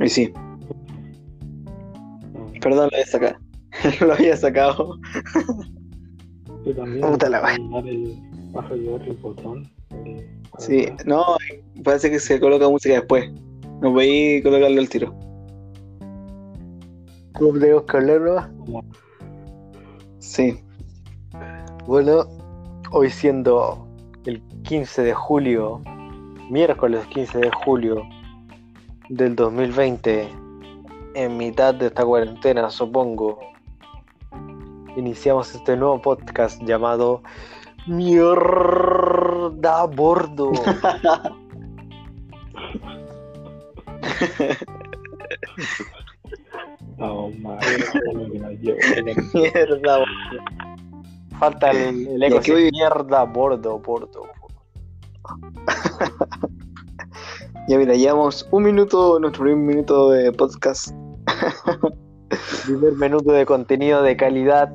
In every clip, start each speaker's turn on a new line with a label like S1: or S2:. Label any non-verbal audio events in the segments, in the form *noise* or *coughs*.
S1: Y sí. Perdón, lo había sacado. *laughs* lo había sacado.
S2: Yo también.
S1: Puta la
S2: el- ayudar el botón. eh,
S1: Sí, no, parece que se coloca música después. No voy a colocarlo al tiro. ¿Cómo tenemos que hablarlo?
S2: Como-
S1: Sí.
S3: Bueno, hoy siendo el 15 de julio, miércoles 15 de julio del 2020, en mitad de esta cuarentena, supongo, iniciamos este nuevo podcast llamado Mierda a Bordo. *laughs*
S2: Llevó.
S1: Mierda.
S3: Falta el, el eco Mierda a Bordo, Bordo.
S1: Ya mira, llevamos un minuto, nuestro primer minuto de podcast. *laughs*
S3: primer minuto de contenido de calidad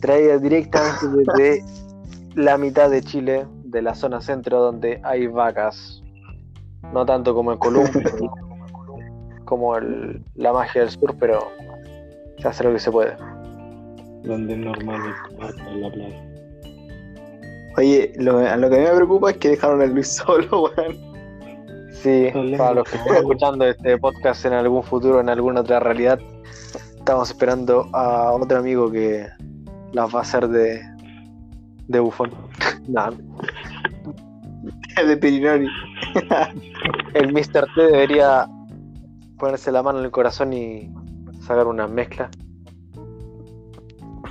S3: traída directamente desde la mitad de Chile, de la zona centro donde hay vacas. No tanto como en Colombia, *laughs* como el- la magia del sur, pero se hace lo que se puede.
S2: Donde es normal en la plaza.
S1: Oye, lo, lo que a mí me preocupa es que dejaron a Luis *laughs* solo, weón.
S3: Sí, para los que estén escuchando este podcast en algún futuro, en alguna otra realidad, estamos esperando a otro amigo que las va a hacer de, de bufón. *laughs* Nada, *laughs*
S1: de Pirinori. *laughs*
S3: el Mr. T debería ponerse la mano en el corazón y sacar una mezcla.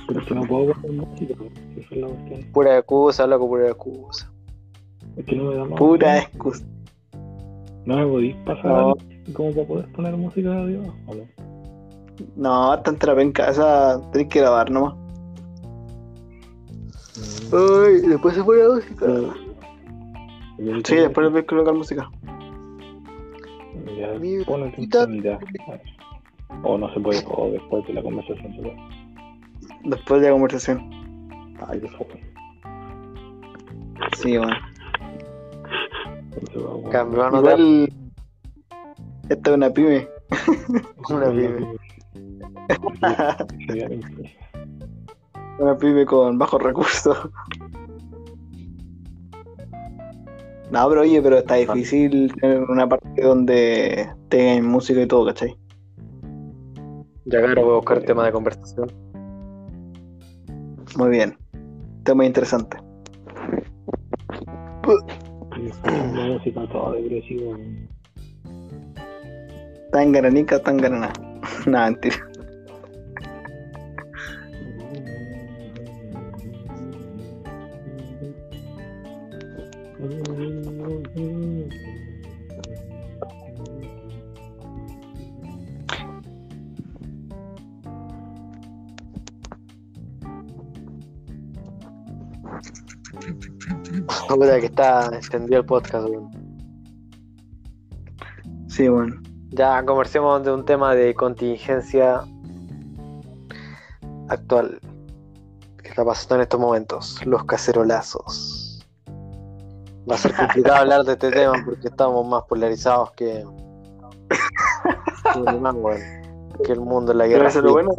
S2: Pero que no puedo música, es la cuestión.
S3: Pura excusa, loco, pura excusa.
S2: Es que no me da más.
S1: Pura excusa.
S2: No me podéis pasar
S1: No.
S2: como para poder poner música de Dios. ¿o no?
S1: Tanta la penca, esa tenés que grabar nomás. Ay, después se pone la música.
S2: Pero-
S1: Sí, después le voy a colocar música.
S2: Ya,
S3: Mi.
S2: O no se puede, o después de la conversación se puede.
S1: Después de la conversación.
S2: Ay, qué joven.
S1: Sí, bueno.
S3: Cambio, a notar
S1: Igual. Esta es una pyme. *laughs*
S3: una pyme. *laughs*
S1: Una pyme con bajos recursos. No, pero oye, pero está difícil tener una parte donde tengan música y todo, ¿cachai?
S3: Ya claro, voy a buscar tema de conversación.
S1: Muy bien. Tema interesante.
S2: La música toda depresiva.
S1: Tan garanika, tan garaná. Nada, mentira.
S3: Puta que está extendido el podcast, weón.
S1: Sí, bueno.
S3: Ya conversemos de un tema de contingencia actual que está pasando en estos momentos, los cacerolazos. Va a ser complicado *laughs* hablar de este tema porque estamos más polarizados que, que el man, que el mundo en la
S1: Pero
S3: guerra.
S1: eso es lo bueno.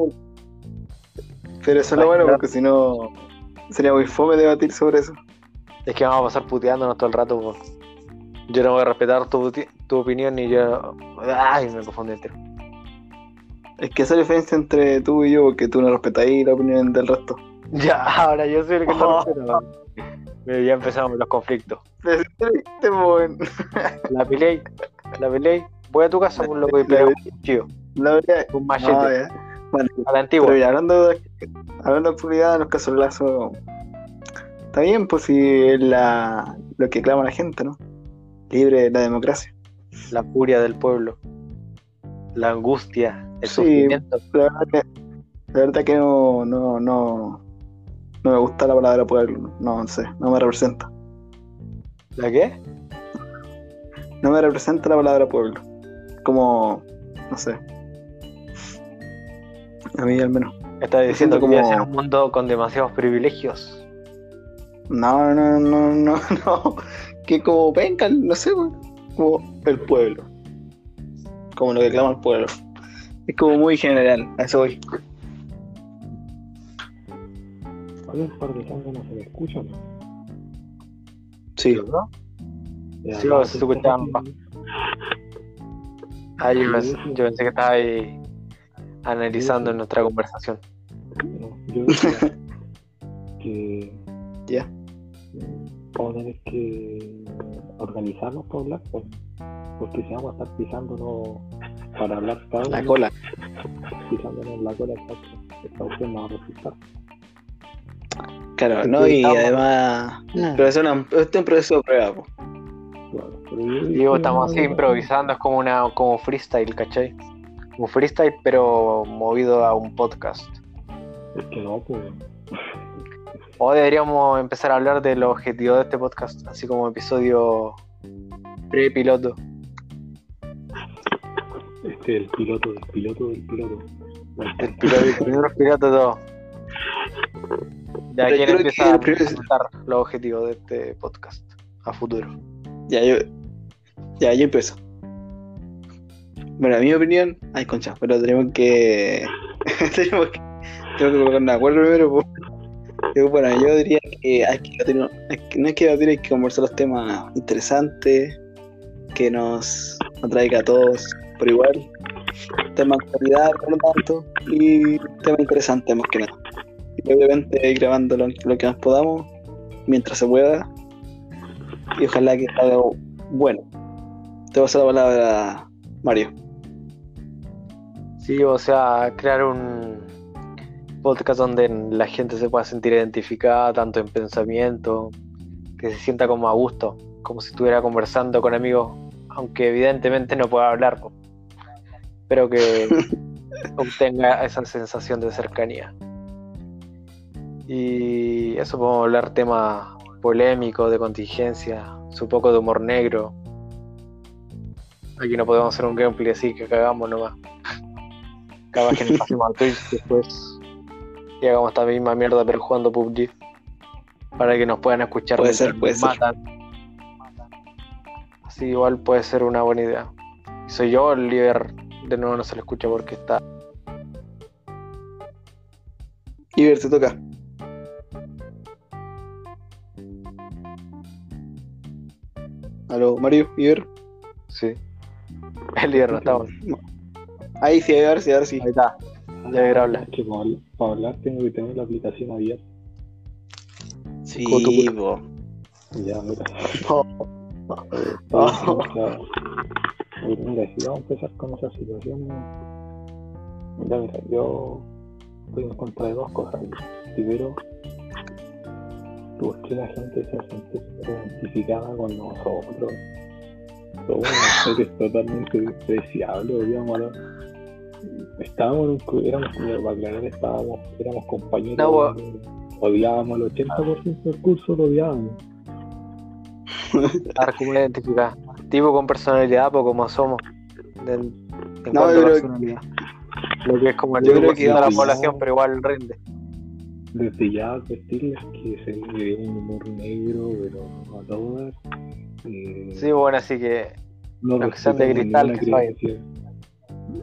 S1: Pero eso es lo bueno porque si no sería muy fome debatir sobre eso.
S3: Es que vamos a pasar puteándonos todo el rato. weón. Yo no voy a respetar tu, tu opinión y yo. Ay, me confundí entero.
S1: Es que esa es la diferencia entre tú y yo, porque tú no respetáis la opinión del resto. *laughs*
S3: Ya, ahora yo soy el que no
S1: Oh.
S3: respeta. Ya empezamos los conflictos. *laughs* La peleé, la peleé. Voy a tu casa, un loco y pego un cuchillo, un machete,
S1: No. Bueno,
S3: a la antigua.
S1: pero hablando de, hablando de actualidad, los casolazos. Está bien, pues si es la, lo que clama la gente, ¿no? Libre la democracia.
S3: La furia del pueblo, la angustia, el
S1: Sí.
S3: sufrimiento.
S1: La verdad que, la verdad que no, no, no, no me gusta la palabra pueblo. No, no sé, no me representa.
S3: ¿La qué?
S1: No me representa la palabra pueblo. Como, no sé. A mí al menos.
S3: Estás diciendo que
S1: como-
S3: en un mundo con demasiados privilegios.
S1: No, no, no, no, *laughs* no. Que como vengan, no sé, weón. Como el pueblo. como lo que clama el pueblo. Es como muy general, a eso voy.
S2: Hay un par de no se me escuchan.
S1: Sí.
S3: ¿no?
S2: Ya,
S3: Sí,
S2: no,
S3: se escuchaban, pa. Ah, yo, pensé, yo pensé que estaba ahí analizando nuestra conversación.
S2: No, yo decía *laughs* que
S1: Ya.
S2: Vamos a tener que organizarnos para hablar, pues, porque si vamos a estar pisándonos para hablar cada
S1: La
S2: uno,
S1: cola.
S2: pisándonos la cola, esta opción no va a resultar.
S1: Claro, ¿no? Y además, pero es, una, este es un proceso de prueba, po.
S2: Claro,
S3: Digo, estamos así improvisando, es como una como freestyle, ¿cachai? Un freestyle, pero movido a un podcast.
S2: Es que no, pues.
S3: O deberíamos empezar a hablar de los objetivos de este podcast, así como episodio pre-piloto.
S2: Este es el piloto del piloto del piloto.
S3: El piloto, el primer piloto de todo. Ya, ¿quién empieza a
S1: el
S3: presentar los objetivos de este podcast a futuro?
S1: Ya, yo. Ya, yo empiezo. Bueno, a mi opinión. Ay, concha, pero tenemos que. *laughs* tenemos que. Tengo que colocar un acuerdo primero, po. Bueno, yo diría que hay que que- no hay que debatir, hay que conversar los temas interesantes que nos atraiga a todos por igual. Temas de calidad, por lo tanto, y temas interesantes más que nada. Y obviamente grabando lo, lo que más podamos, mientras se pueda, y ojalá que salga bueno. Te paso la palabra, Mario.
S3: Sí, o sea, crear un podcast donde la gente se pueda sentir identificada tanto en pensamiento, que se sienta como a gusto, como si estuviera conversando con amigos, aunque evidentemente no pueda hablar, pero que *laughs* obtenga esa sensación de cercanía. Y eso podemos hablar temas polémicos, de contingencia, un poco de humor negro. Aquí no podemos hacer un gameplay así que cagamos nomás. *laughs* Capaz que nos pasemos a Twitch después y hagamos esta misma mierda pero jugando PUBG para que nos puedan escuchar
S1: Puede ser, puede ser.
S3: Así igual puede ser una buena idea. Soy yo, el líder de nuevo no se le escucha porque está.
S1: Iber, te toca. Aló, Mario, Iber.
S3: Sí. El líder no está.
S1: Ahí sí, a ver si, a ver si.
S3: Ahí está. Ya quiero hablar.
S2: Que para hablar, para hablar tengo que tener la aplicación abierta.
S1: Sí, po.
S2: Ya, mira. O sea, eh, mira, si vamos a empezar con esa situación, ya mira, yo estoy en contra de dos cosas. Primero, ¿por qué la gente se siente identificada con nosotros? Somos seres totalmente despreciables, digamos. Estábamos en un, éramos, mira, para aclarar, estábamos, éramos compañeros,
S3: No, bo-
S2: odiábamos el 80% del curso, lo odiábamos. *laughs*
S3: Cómo identificar. Tipo con personalidad, pues como somos. De- en
S1: No,
S3: cuanto a
S1: yo creo-
S3: personalidad. Lo que es como el
S1: yo creo
S3: 1%
S1: que
S3: de la población, pero igual rinde.
S2: desde ya advertirles que se vive un humor negro, pero a todas. Eh,
S3: Sí, bueno, así que
S2: no
S3: los que sean de cristal, que.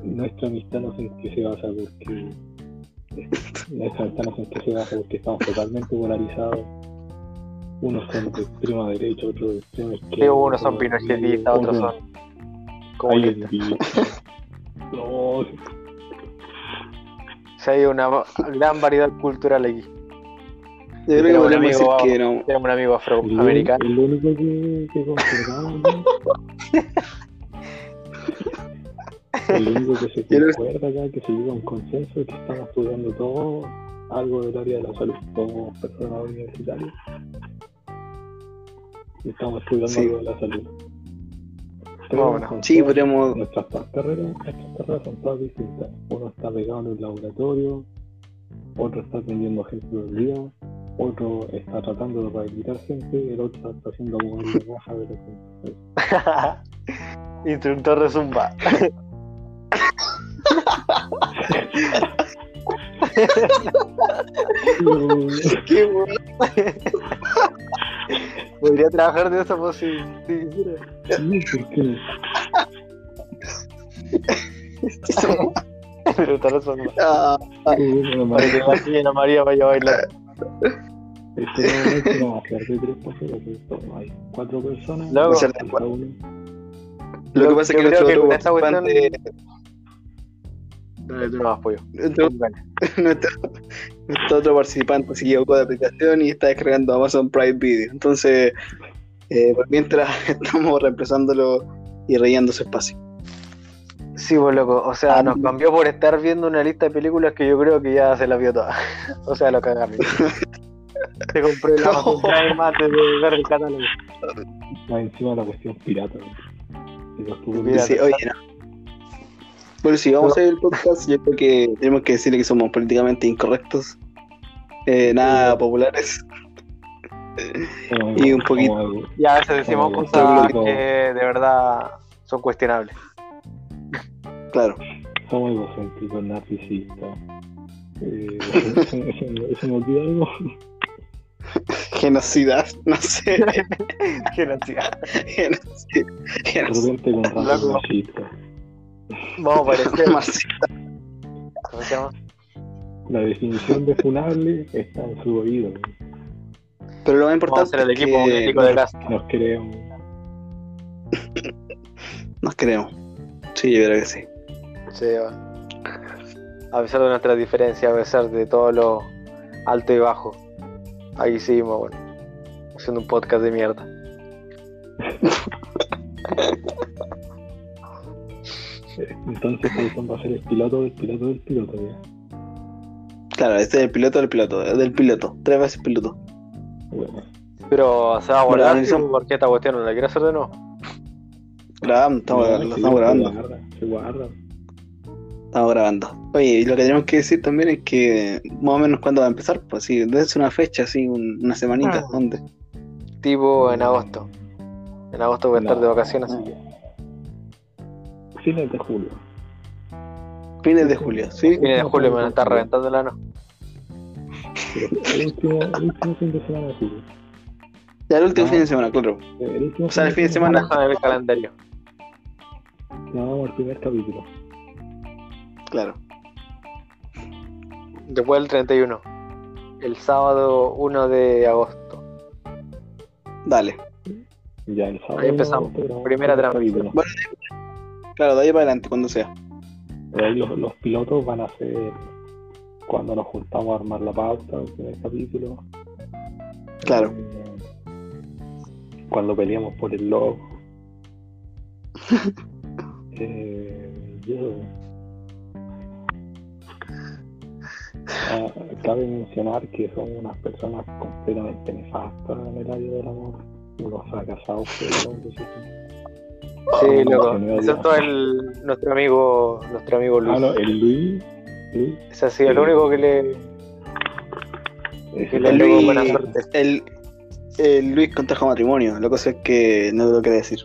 S2: Nuestra amistad no sé en qué se basa porque nuestra amistad no sé en qué se basa porque estamos totalmente polarizados. Unos son de extrema derecha, otros de extrema izquierda.
S3: sí, unos son pinochetistas, otros son
S2: Hay
S3: comunistas.
S2: No,
S3: O sea, hay una gran variedad cultural aquí.
S1: Yo creo que
S3: Tenemos un
S1: podemos decir
S3: amigo-
S1: que no.
S3: Tenemos un amigo
S2: el,
S3: afroamericano.
S2: el único que, que. *laughs* *laughs* El único que se concuerda acá, que se llega a un consenso, es que estamos estudiando todo algo del área de la salud, como personas universitarias. Y estamos estudiando
S1: Sí.
S2: algo de la salud.
S3: Bueno,
S2: con
S1: Sí, podríamos.
S2: Nuestras dos carreras, nuestras carreras son todas distintas. Uno está pegado en un laboratorio, otro está atendiendo gente todo el día, otro está tratando de rehabilitar gente y el otro está haciendo movilidad *laughs* baja de la gente. *laughs*
S3: Instructor de Zumba. *laughs*
S1: Qué bueno.
S3: Podría trabajar de eso pues si, si quisiera.
S2: Sí, ¿por qué?
S3: Pero tal vez son-
S1: Ah,
S2: no,
S3: Para que la niña María vaya a bailar.
S2: Este nuevamente no va a ser de tres pasos, hay cuatro personas.
S3: Luego-
S1: a. Lo que pasa es que
S3: creo que con esta cuestión- Dale, tú no más pollo.
S1: nuestro, nuestro, nuestro otro participante se equivocó de aplicación y está descargando Amazon Prime Video. Entonces, eh, por mientras *laughs* estamos reemplazándolo y rellenando su espacio.
S3: Sí, pues loco, o sea,
S1: Ah,
S3: nos
S1: no.
S3: cambió por estar viendo una lista de películas que yo creo que ya se la vio toda. *laughs* o sea, lo cagaron. Te *laughs* compré la antes de ver el catálogo.
S2: Más encima la cuestión pirata. güey. Y los tuve
S3: Pirata.
S1: Sí, oye, no. Bueno, si vamos a ver el podcast, yo creo que tenemos que decirle que somos políticamente incorrectos, eh, nada populares. y un poquito-
S2: como-
S3: Y a veces decimos
S2: Como
S3: cosas que de verdad son cuestionables.
S1: Claro.
S2: Somos egocéntricos, narcisistas. Eh, *laughs* ¿Eso eso me olvida algo?
S1: Genocidas, no sé. *laughs*
S3: Genocida.
S1: Genocid-
S2: De
S1: genocid-
S2: repente con rasgos
S3: Loco.
S2: machistas.
S3: Vamos a parecer. *laughs*
S1: marxista.
S3: ¿Cómo se llama?
S2: La definición de funable está en su oído.
S1: Pero lo más importante
S3: el
S1: es
S3: equipo
S1: que
S3: de casa.
S2: Nos creemos. *coughs*
S1: nos creemos. Sí, yo creo que sí.
S3: Sí, va. A pesar de nuestras diferencias, a pesar de todo lo alto y bajo, ahí seguimos, bueno, haciendo un podcast de mierda. *laughs*
S2: Eh, Entonces, Tyson va a ser el piloto del piloto del piloto. ya.
S1: Claro, este es el piloto del piloto, es del piloto, tres veces piloto.
S2: Bueno,
S3: Pero se va a
S1: Bueno,
S3: guardar
S1: analizamos.
S3: porque esta cuestión no la quiero hacer de nuevo.
S1: Grabamos, estamos,
S2: no,
S1: estamos grabando.
S2: Se guarda.
S1: Estamos grabando. Oye, y lo que tenemos que decir también es que más o menos cuándo va a empezar, pues sí, desde una fecha, así, un- una semanita,
S3: Ah.
S1: ¿dónde?
S3: Tipo en agosto. En agosto voy a estar
S2: No.
S3: de vacaciones.
S2: Fines de julio.
S1: Fines de julio, ¿sí?
S3: Fines de julio me van a estar reventando la no.
S2: El último, el último fin de semana de julio.
S1: Ya el último
S2: Ah.
S1: fin de semana, claro.
S2: El último
S1: O sea, el fin de semana-
S3: Déjame ver el calendario.
S2: Grabamos el primer capítulo.
S1: Claro.
S3: Después del 31. El sábado 1 de agosto.
S1: Dale.
S2: Ya el sábado.
S3: Ahí empezamos. Primera transmisión.
S2: capítulo.
S1: Claro, de ahí para adelante, cuando sea.
S2: Los, los pilotos van a ser cuando nos juntamos a armar la pauta del primer capítulo.
S1: Claro.
S2: Eh, cuando peleamos por el logo. *laughs* eh, yo- Ah, cabe mencionar que son unas personas completamente nefastas en el área del amor. Unos fracasados, pero sí.
S3: Loco. Excepto el, nuestro amigo, nuestro amigo Luis.
S2: Ah, no, el Luis. Luis
S3: Ese ha sido el único que le. Que le
S1: Luis,
S3: buena suerte.
S1: el, el Luis contrajo matrimonio, la cosa es que no lo quiere decir.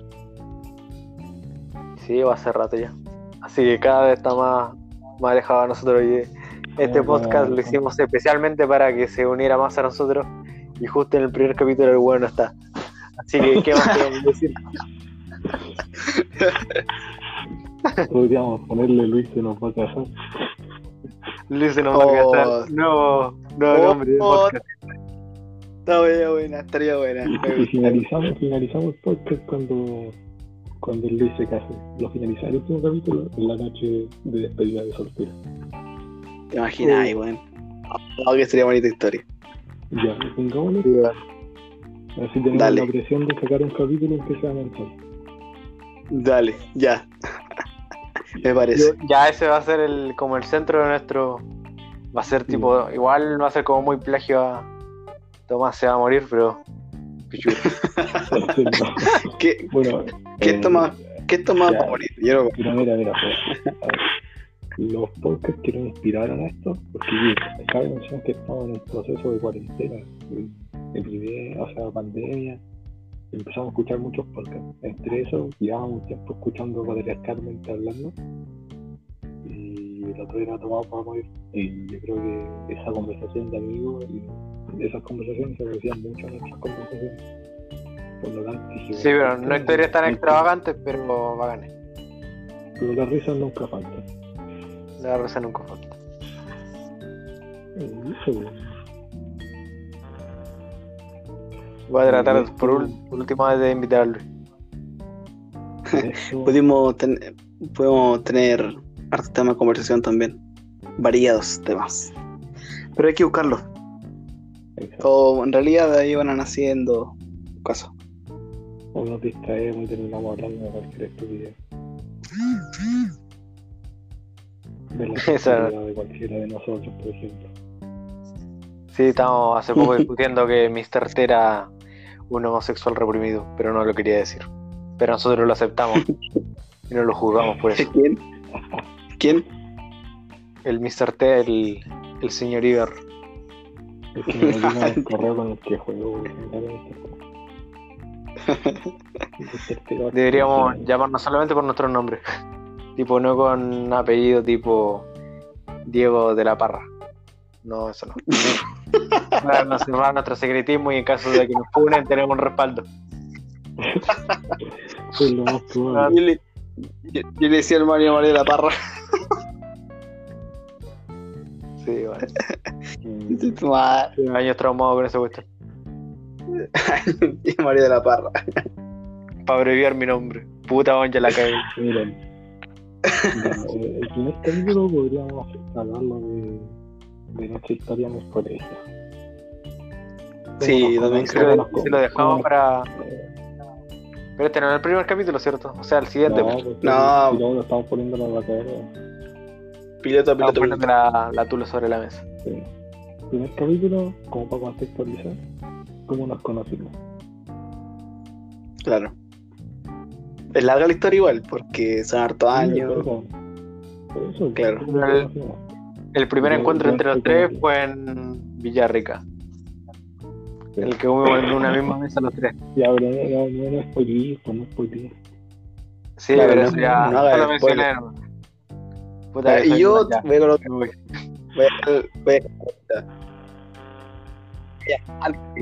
S3: Sí, va hace rato ya. Así que cada vez está más, más alejado de nosotros. Y este
S2: Ah,
S3: podcast lo hicimos especialmente para que se uniera más a nosotros. Y justo en el primer capítulo el bueno no está. Así que, ¿qué más *laughs* podemos decir?
S2: Podríamos ponerle Luis que nos va a casar.
S3: Luis se nos va a casar. Nuevo, nuevo
S1: Oh,
S3: nombre de
S1: oh. Estaría buena, estaría buena.
S2: Y, y finalizamos, finalizamos el podcast cuando, cuando Luis se case. Lo finaliza el último capítulo en la noche de despedida de soltero.
S1: Te imaginas, weón. Oh, que sería bonita historia.
S2: Ya, pongámosle.
S3: Sí, va.
S2: Así tenemos
S1: Dale.
S2: la presión de sacar un capítulo que sea mensual.
S1: Dale, ya. *laughs* Me parece.
S3: Yo- ya ese va a ser el como el centro de nuestro va a ser tipo igual va a ser como muy plagio a Tomás se va a morir pero. *laughs*
S1: ¿Qué,
S2: bueno,
S1: qué
S2: eh,
S1: esto más, qué esto más
S2: ya.
S1: va a morir? Yo
S2: Mira, mira, mira. pues, a ver, los podcasts que nos inspiraron a esto, porque cabe mencionar que estamos en un proceso de cuarentena, de, de epidemia, o sea, pandemia. Empezamos a escuchar muchos podcasts. Entre esos, llevábamos un tiempo escuchando Padre Carmen hablando. Y el otro era tomado para morir. Y yo creo que esa conversación de amigos y esas conversaciones se parecían mucho a nuestras conversaciones. Por lo tanto,
S3: Sí, pero
S2: ¿por
S3: no historias tan extravagantes pero bacanes.
S2: Pero las risas nunca faltan.
S3: La risa nunca falta.
S2: Eso,
S3: Voy a tratar por, ul- por última vez de invitar a Luis. *laughs*
S2: eso,
S1: Pudimos ten- podemos tener harto tema de conversación también. Variados temas. Pero hay que buscarlos.
S2: exacto.
S1: O en realidad de ahí van naciendo casos.
S2: O nos distraemos y terminamos hablando de cualquier estupidez. De la *laughs* de cualquiera de nosotros, por ejemplo.
S3: Sí, estamos hace poco *laughs* discutiendo que Mr. T era un homosexual reprimido, pero no lo quería decir. Pero nosotros lo aceptamos *laughs* y no lo juzgamos por eso.
S1: ¿Quién? ¿Quién?
S3: El Mr. T, el, el señor Iber.
S2: Es que me *laughs* metí en el correo con el que juego. *laughs* este juego.
S3: Deberíamos llamarnos solamente por nuestros nombres. tipo, no con apellido tipo Diego de la Parra. No, eso no. Para no cerrar nuestro secretismo y en caso de que nos funen tenemos un respaldo.
S2: Es lo más probable.
S1: Yo le, yo- yo le decía al Mario María de la Parra.
S3: Sí, bueno.
S2: Mm,
S1: Tu madre.
S3: Años traumados con esa cuestión. *laughs*
S1: María de la Parra.
S3: Para abreviar mi nombre. Puta, ya la cagué.
S2: Miren, el primer capítulo podríamos hablarlo de, de nuestra historia en el colegio.
S1: Sí,
S2: ¿Cómo
S1: también creo
S3: lo, dejamos para. Pero este no el primer capítulo, ¿cierto? O sea, el siguiente.
S2: No, *laughs*
S3: pues.
S1: No.
S2: estamos poniendo en la batalla.
S1: Piloto a
S3: Estamos
S1: piloto.
S3: poniendo la, la tula sobre la mesa.
S2: Sí. Primer capítulo, como para contextualizar, cómo nos conocimos.
S1: Claro. Es larga la historia igual, porque son hartos
S2: Sí,
S1: años.
S2: por eso,
S1: Claro.
S2: ¿cómo nos
S3: El- primer encuentro entre los tres fue en Villarrica. El que hubo en una misma mesa los tres.
S2: Ya, pero no, no, no, es pues no es spoiler.
S3: Sí,
S1: Claro,
S3: pero eso ya
S1: no
S3: solo mencioné. hermano. Puta, que
S1: y yo
S3: me voy.
S1: Voy a,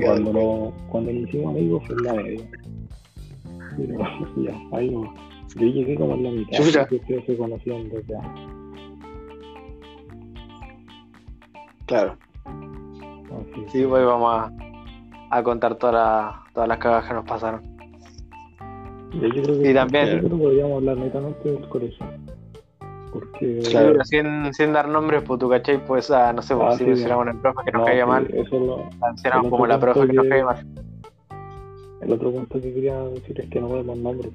S2: Cuando, no, cuando nos hicimos amigos fue en la media. Pero *laughs* ya, ahí no. Yo llegué como en la mitad,
S1: Chucha.
S2: porque ustedes se conocían desde antes.
S1: Claro.
S2: Así
S3: Sí, pues vamos a, a contar todas las todas las cagadas que nos pasaron.
S2: Y yo creo que
S3: Y también-
S2: yo creo que podríamos hablar netamente del colegio. Porque
S1: Claro.
S3: Pero sin, sin dar nombres, pues tú cachai, pues ah, no sé, pues,
S2: Ah,
S3: si
S2: sí,
S3: mencionamos el profe que nos
S2: no,
S3: caía
S2: sí,
S3: mal, mencionamos como la profe que nos caía mal.
S2: el otro punto que quería decir es que no podemos nombres.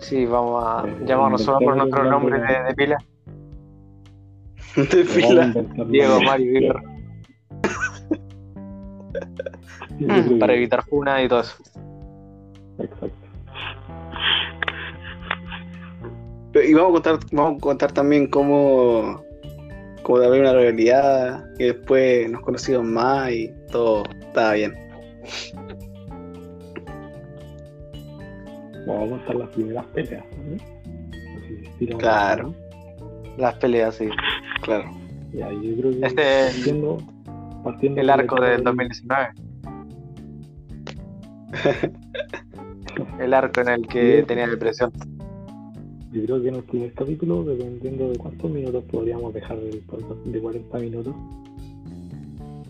S3: Sí, vamos a
S2: Eh,
S3: llamarnos solo por
S2: un nombre.
S3: nombres de, de pila. *laughs*
S1: De
S2: Vamos a
S1: fila.
S2: inventar
S3: Diego. Mario, Iber,
S2: Que-
S3: para evitar funa y todo eso.
S2: Exacto.
S1: Y vamos a contar, vamos a contar también cómo, cómo haber una realidad, que después nos conocimos más y todo estaba bien.
S2: Vamos a contar las primeras peleas.
S1: Claro.
S3: Las peleas, sí.
S1: Claro.
S2: Y ahí yo creo que
S3: Este es
S2: partiendo,
S3: El arco del 2019. El arco en el que tenía depresión.
S2: Yo creo que en el primer capítulo, dependiendo de cuántos minutos podríamos dejar el podcast de 40 minutos.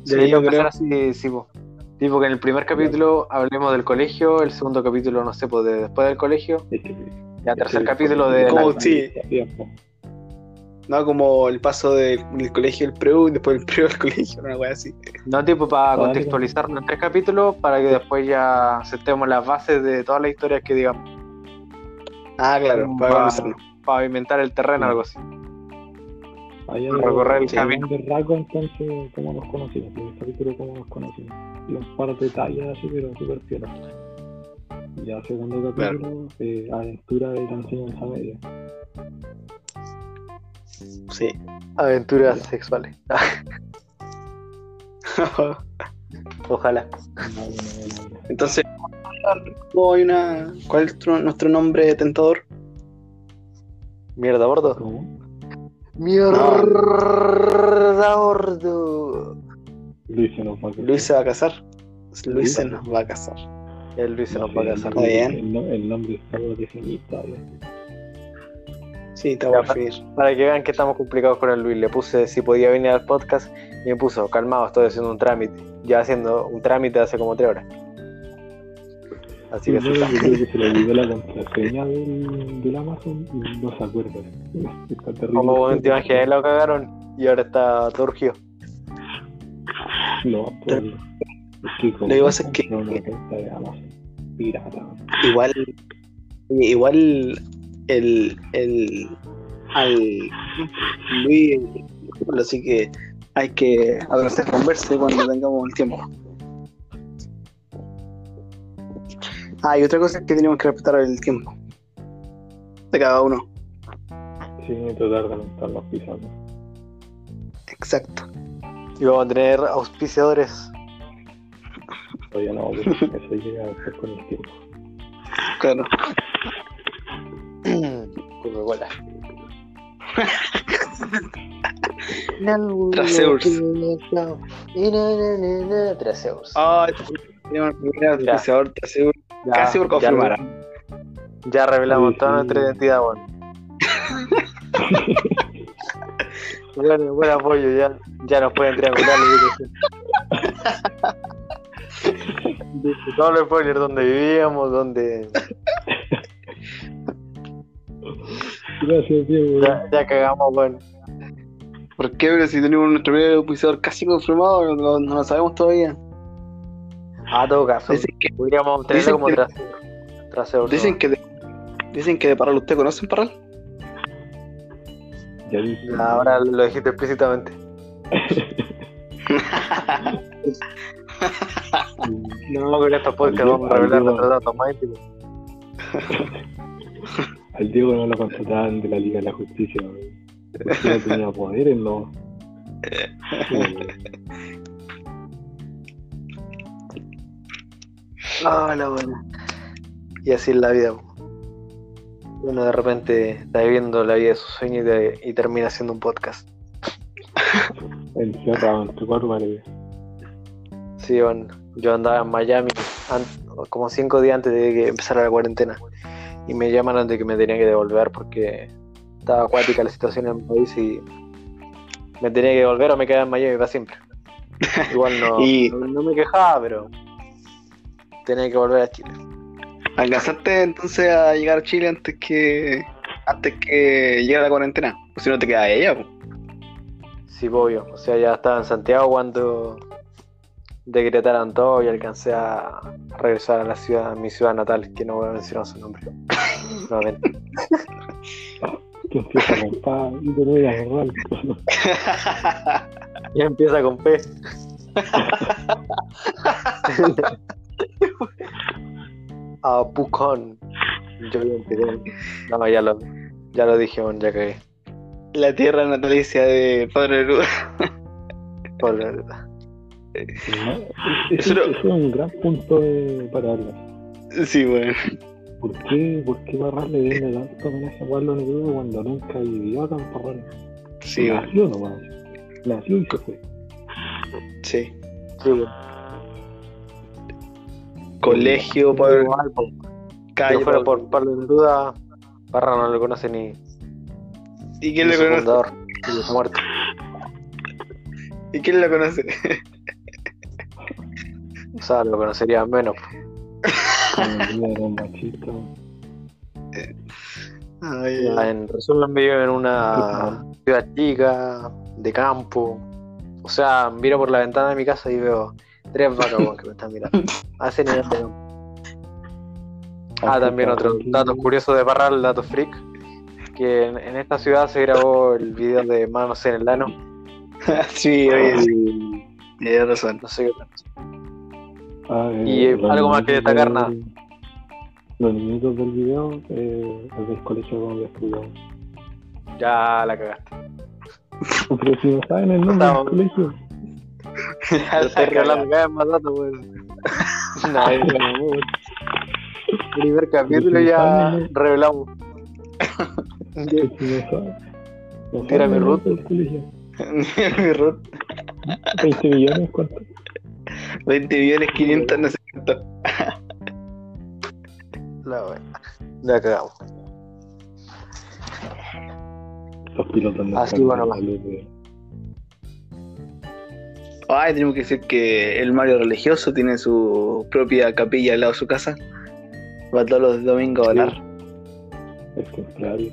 S3: Sí,
S1: yo creo.
S3: así, sí, po. Tipo que en el primer capítulo hablemos del colegio, el segundo capítulo, no sé, pues de después del colegio, y el tercer capítulo de
S1: sí. No como el paso del, del colegio al preu y después el preu al colegio, una wea así.
S3: No, tipo para
S2: Vale.
S3: contextualizarnos en tres capítulos para que después ya sentemos las bases de todas las historias que digamos,
S1: Ah, claro, para
S3: para inventar el terreno, algo así.
S2: Ahí
S3: Recorrer el
S2: sí,
S3: camino.
S2: de rasgo, entonces, cómo nos conocimos. En el capítulo, cómo nos conocimos. Y un par de detalles así, pero súper piola. Ya segundo capítulo, eh, aventura de la enseñanza media.
S1: Sí.
S3: Aventuras sexuales. *laughs* *laughs* Ojalá.
S1: Entonces, ¿cómo hay una, ¿cuál es tu- nuestro nombre tentador?
S3: Mierda, gordo.
S2: ¿Cómo?
S3: Mierda, gordo.
S2: Luis se nos va a casar.
S1: Luis se va a casar. Luis se nos va a casar.
S3: El Luis se
S2: No
S3: nos va a casar.
S1: Está bien.
S2: El, no- el nombre está todavía.
S1: Sí, te
S3: Ya,
S1: voy a
S3: pa-
S1: definir.
S3: Para que vean que estamos complicados con el Luis, le puse si podía venir al podcast y me puso, calmado, estoy haciendo un trámite. Ya haciendo un trámite hace como tres horas. Así que
S2: Yo creo que se le olvidó la contraseña del, del Amazon y no se acuerda. Está terrible.
S3: como te imaginas, lo cagaron y ahora está turgio.
S2: No, pues, es que como
S1: Lo que pasa es que-
S2: pirata.
S1: Igual, igual el, el al Luis, así que hay que abrazar converse cuando tengamos el tiempo. Ah, y otra cosa es que tenemos que respetar el tiempo de cada uno.
S2: Sí, tratar de los pisos.
S1: Exacto.
S3: Y vamos a tener auspiciadores.
S2: Todavía no, eso llega después con el tiempo.
S1: Claro.
S3: Coca-Cola.
S1: Traseurs.
S3: Traseurs.
S1: Ah, el
S3: Ya.
S1: auspiciador, Casi por confirmar.
S3: revelamos- Ya revelamos
S2: Sí,
S3: toda
S2: sí.
S3: nuestra identidad, bueno. *laughs* bueno, buen apoyo, ya, ya nos pueden triangular la dirección. *laughs* Dice Todos los spoilers, donde vivíamos, donde
S2: Gracias, Diego.
S3: ya, ya cagamos, bueno.
S1: ¿Por qué? Pero si tenemos nuestro primer auspiciador casi confirmado, no, no lo sabemos todavía.
S3: A todo caso,
S1: Dicen que,
S3: podríamos tenerlo
S1: dicen
S3: como
S1: que-
S3: trasero. trasero
S1: dicen que de, dicen que de Parral, ¿usted conocen Parral?
S2: Ya dije.
S3: Ahora lo dijiste explícitamente. *laughs* No, con estos podcasts vamos a revelar
S2: Diego-
S3: datos más íntimos. *laughs*
S2: Al Diego no lo contrataban de la Liga de la Justicia. Porque no tenía poderes, no.
S3: Ah, la buena. Y así es la vida. Uno de repente está viviendo la vida de sus sueños y, termina haciendo un podcast.
S2: Encerrado entre cuatro paredes.
S3: Sí, bueno, yo andaba en Miami como cinco días antes de que empezara la cuarentena. Y me llamaron de que me tenía que devolver porque estaba acuática la situación en el país y me tenía que devolver o me quedaba en Miami para siempre. *laughs* Igual no,
S1: Y-
S3: no, no me quejaba, pero tenía que volver a Chile.
S1: ¿Alcanzaste entonces a llegar a Chile antes que antes que llegara la cuarentena? O si no te queda ella, po.
S3: Sí, obvio. O sea, ya estaba en Santiago cuando decretaron todo y alcancé a regresar a la ciudad, a mi ciudad natal, que no voy a mencionar su nombre. Nuevamente.
S2: Que empieza con pa y te lo voy a agarrar.
S3: Ya empieza con P. a Pucón. Yo bien tiré. No, ya lo, ya lo dije, ya cagué.
S1: la tierra natalicia de Padre Neruda.
S2: Ese,
S1: Eso no-
S2: ese es un gran punto de, para hablar.
S1: Sí, bueno.
S2: ¿Por qué, ¿Por qué Parral le viene tanto homenaje a Pablo Neruda cuando nunca vivió en Parral?
S1: Sí.
S2: Nació nomás. Nació y se fue.
S1: Sí.
S3: Sí, bueno.
S1: Colegio, Padre
S3: Igual, po.
S1: calle.
S3: Si fuera
S1: Pablo-
S3: por Pablo Neruda, Parra no lo conoce ni,
S1: ¿Y quién
S3: ni
S1: lo
S3: su
S1: conoce?
S3: fundador. Y está muerto.
S1: ¿Y quién lo conoce?
S3: O sea, lo conocería menos.
S1: Ay,
S3: Ya, *laughs* En resumen, vivo en una ciudad chica, de campo. O sea, miro por la ventana de mi casa y veo tres vacas weón, que me están mirando. *laughs* De campo. Ah, también otro dato curioso de Parral, dato freak. Que en, en esta ciudad se grabó el video de Manos en el Lano. *laughs*
S1: sí, oye, sí, tienes razón.
S3: no sé qué.
S2: Ah, eh,
S3: Y, eh,
S2: los
S3: algo más que destacar, nada.
S2: Los niñitos del video eh, es del colegio donde estudiamos.
S3: Ya la cagaste. *laughs*
S2: Pero si no saben el nombre del colegio. *laughs*
S3: Yo estoy revelando cada vez más se mamó, weón. Primer capítulo ya revelamos.
S2: No. No saben
S3: mi
S2: el
S3: root.
S2: colegio. *laughs*
S1: Mi Ruth,
S2: 20 millones, ¿cuánto?
S1: 20 millones 500, no sé cuánto.
S3: La wea. Ya cagamos.
S2: Estos pilotos no
S3: Así, bueno,
S2: la de-
S1: Ay, tenemos que decir que el Mario religioso tiene su propia capilla al lado de su casa. Va todos los domingos a orar.
S2: Es templario.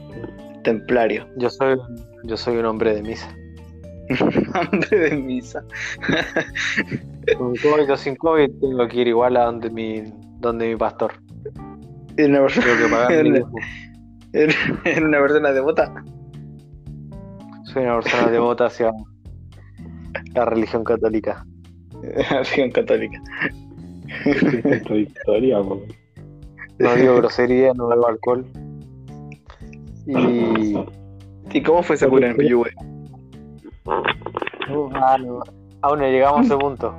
S1: Templario. *laughs*
S3: Yo soy, yo soy un hombre de misa.
S1: Hombre de misa. *laughs*
S3: Con COVID o sin COVID tengo que ir igual a donde mi, donde mi pastor.
S1: Era una persona,
S3: Tengo que pagar *laughs*
S1: una persona devota.
S3: Soy una persona devota hacia la religión católica. *laughs*
S1: Religión católica.
S2: Po.
S3: No digo grosería, no bebo alcohol. Y.
S1: ¿Y cómo fue esa cura en Piyue?
S3: Ah, no. Aún no llegamos a ese punto.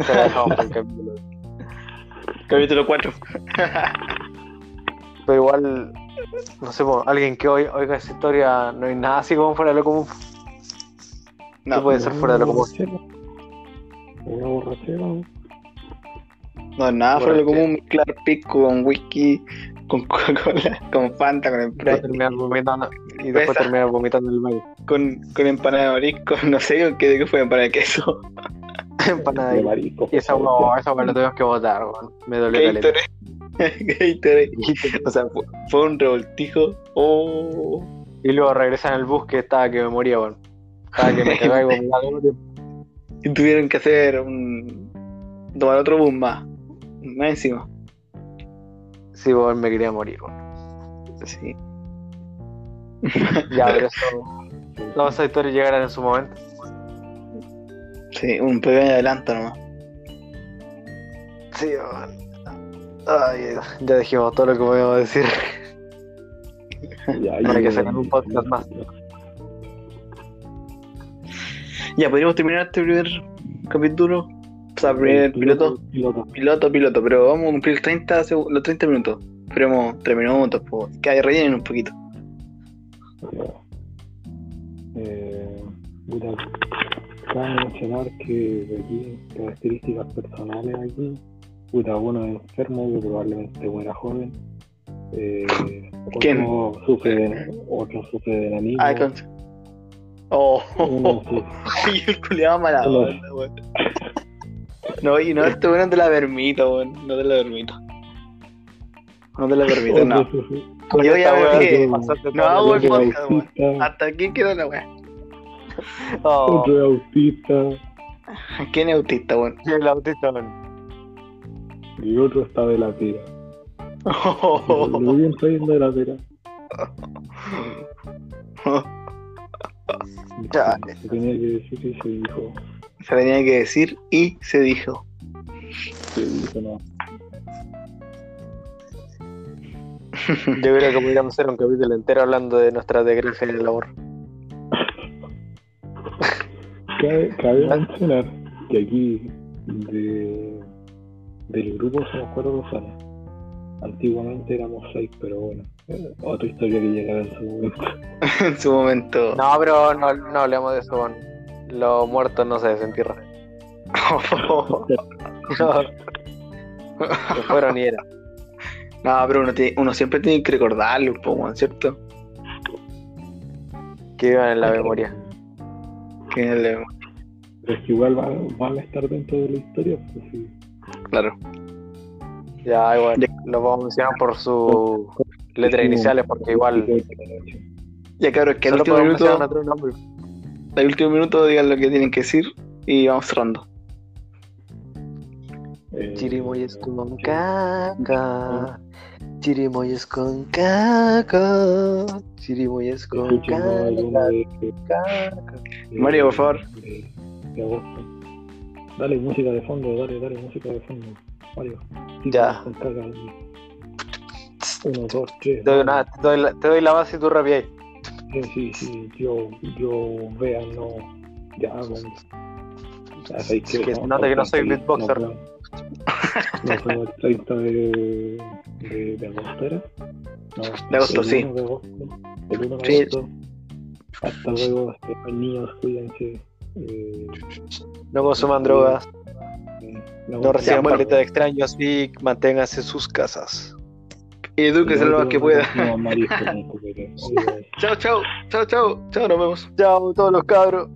S3: Se la dejamos para el capítulo.
S1: Capítulo 4.
S3: Pero igual, no sé, alguien que hoy oiga esa historia, no hay nada así como fuera de lo común. ¿Qué
S1: No,
S3: puede ser fuera de lo común?
S2: Una borrachera, ¿no?
S1: no, nada fuera de lo común mezclar pisco con whisky, con Coca-Cola, *laughs* con Fanta, con Sprite,
S3: terminar vomitando, y después terminar vomitando en el baño.
S1: con, con empanada de marisco, *laughs* no sé qué, qué fue empanada de queso. *laughs*
S3: Empanada
S2: De
S3: y-
S2: marisco.
S3: Y esa huevo, esa la tuvimos que weón. Me dolió. *laughs*
S1: Gatorade. O sea, fue, fue un revoltijo. Oh.
S3: Y luego regresé en el bus que estaba que me moría, weón. Estaba que me *laughs* cagaba y al
S1: tuvieron que hacer un. tomar otro bus más. Más encima.
S3: Sí, weón, me quería morir, weón.
S1: Sí.
S3: Ya, pero eso. Todas esas historias llegarán en su momento.
S1: Sí, un pequeño adelanto nomás.
S3: Sí. Ay, ya dijimos todo lo que podíamos decir.
S2: Ya, *laughs*
S3: hay que
S2: ya,
S3: sacar un podcast más.
S1: Ya, podríamos terminar este primer capítulo. O sea, primer piloto.
S2: Piloto.
S1: Piloto, piloto, pero vamos a cumplir 30 seg- los 30 minutos. Esperemos 3 minutos, pues. Que hay rellenen un poquito.
S2: Eh, cabe mencionar que aquí, características personales aquí, puta, uno es enfermo que probablemente muera joven. Eh,
S1: ¿Quién?
S2: Otro sufre de, otro sufre de enanismo.
S1: Ay, con... Oh,
S2: Uno *laughs* sufre-
S1: Ay, el culiado mala weón. No, y no, este weón no te la permito, weón. No te la permito. No te la permito, no. Yo ya
S3: que pasaste
S1: no hago
S3: el
S1: podcast, weón. Hasta aquí quedó la weá.
S3: Oh,
S2: otro es autista
S1: ¿Quién es autista, weón?
S3: y el autista, weón.
S2: y otro está de la tira. *laughs* Lo bien trayendo de la tira.
S3: Ya.
S2: Se tenía que decir y se dijo.
S1: Se tenía que decir y se dijo.
S2: Se dijo no. *laughs*
S3: Yo creo que podríamos hacer un capítulo entero hablando de nuestra desgracia en el labor.
S2: Cabe, cabe mencionar que aquí de, del grupo somos cuatro personas. Antiguamente éramos seis, pero bueno, eh, otra historia que llegará en su momento. *laughs*
S1: en su momento.
S3: No, pero no, no hablemos de eso. Los muertos no se desentierran. *laughs* No. Se fueron y eran.
S1: No, pero uno, tiene- uno siempre tiene que recordarlo, ¿cierto?
S3: Que vivan en la memoria.
S1: Que
S2: Pero es que igual van, van a estar dentro de la historia, pues sí.
S1: Claro.
S3: Ya, igual. Los vamos a mencionar por sus letras iniciales, porque igual.
S1: Ya, cabros, que al
S3: Solo
S1: último minuto,
S3: otro nombre.
S1: al último minuto digan lo que tienen que decir y vamos cerrando.
S2: Eh,
S3: Chirimoyes con caca. Chirimoyes con caca. Chirimoyes con
S2: ¿no? de-
S1: Mario, por favor.
S2: Dale música de fondo, dale, dale música de fondo. Mario.
S3: Ya.
S2: Con caca. Uno, dos, tres.
S3: Te doy, una- te doy la, te doy la base y tú rapeáis.
S2: Sí, sí, sí, yo, yo, vean, no, ya, bueno. Ya
S3: que se nota que no soy beatboxer.
S2: No, no fue el 30 de, de, de agosto, ¿era? No,
S1: De agosto,
S2: el
S1: sí.
S2: 1 de agosto, el 1 de
S1: Sí.
S2: agosto. Hasta luego, este, niños, cuídense. Eh,
S3: No consuman drogas.
S2: eh,
S3: No reciban de extraños y manténganse en sus casas.
S1: Y edúquese lo más que pueda. *laughs*
S2: No, marisco, no, porque-
S1: Chao, chao. Chao, chao. Chao, nos vemos.
S3: Chao, todos los cabros.